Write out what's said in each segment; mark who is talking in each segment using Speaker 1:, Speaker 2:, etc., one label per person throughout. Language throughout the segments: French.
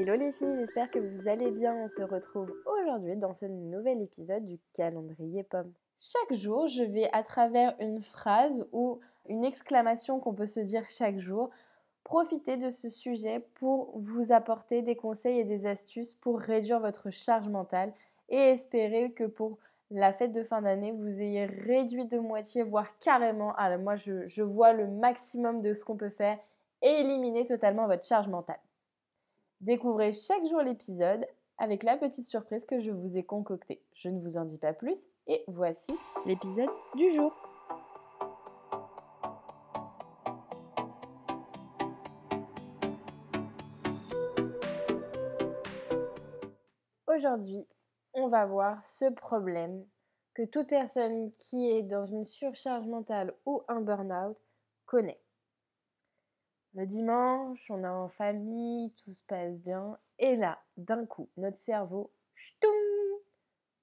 Speaker 1: Hello les filles, j'espère que vous allez bien. On se retrouve aujourd'hui dans ce nouvel épisode du calendrier pomme. Chaque jour, je vais à travers une phrase ou une exclamation qu'on peut se dire chaque jour, profiter de ce sujet pour vous apporter des conseils et des astuces pour réduire votre charge mentale et espérer que pour la fête de fin d'année, vous ayez réduit de moitié, voire carrément, alors moi je, je vois le maximum de ce qu'on peut faire et éliminer totalement votre charge mentale. Découvrez chaque jour l'épisode avec la petite surprise que je vous ai concoctée. Je ne vous en dis pas plus et voici l'épisode du jour. Aujourd'hui, on va voir ce problème que toute personne qui est dans une surcharge mentale ou un burn-out connaît. Le dimanche, on est en famille, tout se passe bien. Et là, d'un coup, notre cerveau, ch'toum,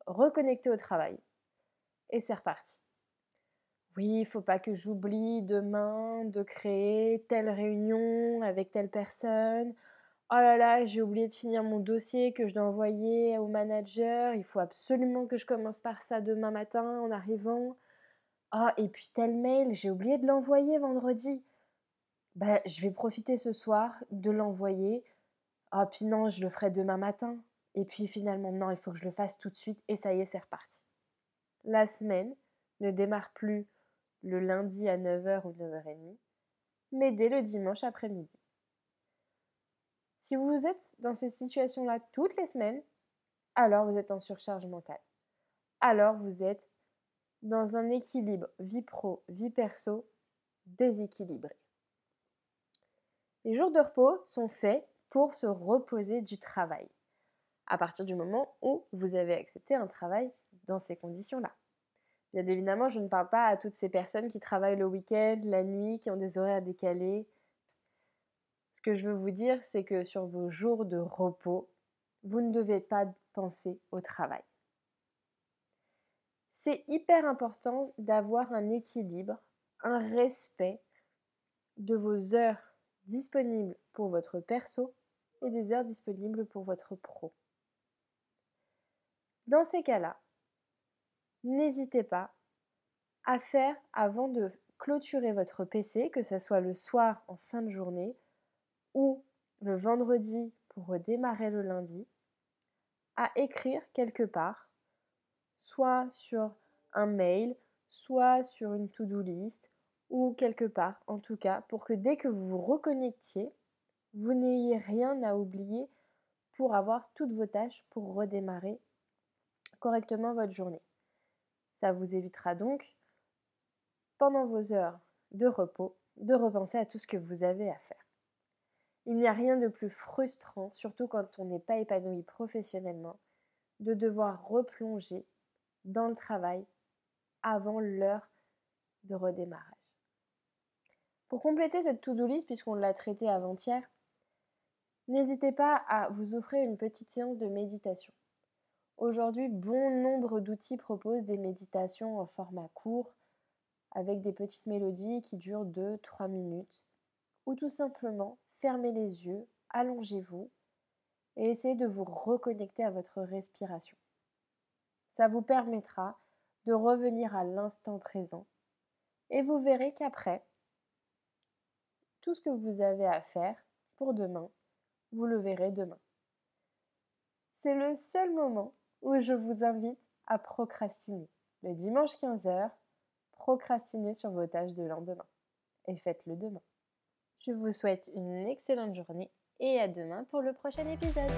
Speaker 1: reconnecté au travail. Et c'est reparti. Oui, il faut pas que j'oublie demain de créer telle réunion avec telle personne. Oh là là, j'ai oublié de finir mon dossier que je dois envoyer au manager. Il faut absolument que je commence par ça demain matin en arrivant. Ah, et puis tel mail, j'ai oublié de l'envoyer vendredi. Bah, je vais profiter ce soir de l'envoyer. Ah, puis non, je le ferai demain matin. Et puis finalement, non, il faut que je le fasse tout de suite. Et ça y est, c'est reparti. La semaine ne démarre plus le lundi à 9h ou 9h30, mais dès le dimanche après-midi. Si vous êtes dans ces situations-là toutes les semaines, alors vous êtes en surcharge mentale. Alors vous êtes dans un équilibre vie pro, vie perso déséquilibré. Les jours de repos sont faits pour se reposer du travail, à partir du moment où vous avez accepté un travail dans ces conditions-là. Bien évidemment, je ne parle pas à toutes ces personnes qui travaillent le week-end, la nuit, qui ont des horaires décalés. Ce que je veux vous dire, c'est que sur vos jours de repos, vous ne devez pas penser au travail. C'est hyper important d'avoir un équilibre, un respect de vos heures disponibles pour votre perso et des heures disponibles pour votre pro. Dans ces cas-là, n'hésitez pas à faire avant de clôturer votre PC, que ce soit le soir en fin de journée ou le vendredi pour redémarrer le lundi, à écrire quelque part, soit sur un mail, soit sur une to-do list, ou quelque part, en tout cas, pour que dès que vous vous reconnectiez, vous n'ayez rien à oublier pour avoir toutes vos tâches pour redémarrer correctement votre journée. Ça vous évitera donc, pendant vos heures de repos, de repenser à tout ce que vous avez à faire. Il n'y a rien de plus frustrant, surtout quand on n'est pas épanoui professionnellement, de devoir replonger dans le travail avant l'heure de redémarrage. Pour compléter cette to-do list, puisqu'on l'a traité avant-hier, n'hésitez pas à vous offrir une petite séance de méditation. Aujourd'hui, bon nombre d'outils proposent des méditations en format court, avec des petites mélodies qui durent 2-3 minutes, ou tout simplement fermez les yeux, allongez-vous et essayez de vous reconnecter à votre respiration. Ça vous permettra de revenir à l'instant présent et vous verrez qu'après, tout ce que vous avez à faire pour demain, vous le verrez demain. C'est le seul moment où je vous invite à procrastiner. Le dimanche 15h, procrastinez sur vos tâches de lendemain. Et faites-le demain. Je vous souhaite une excellente journée et à demain pour le prochain épisode.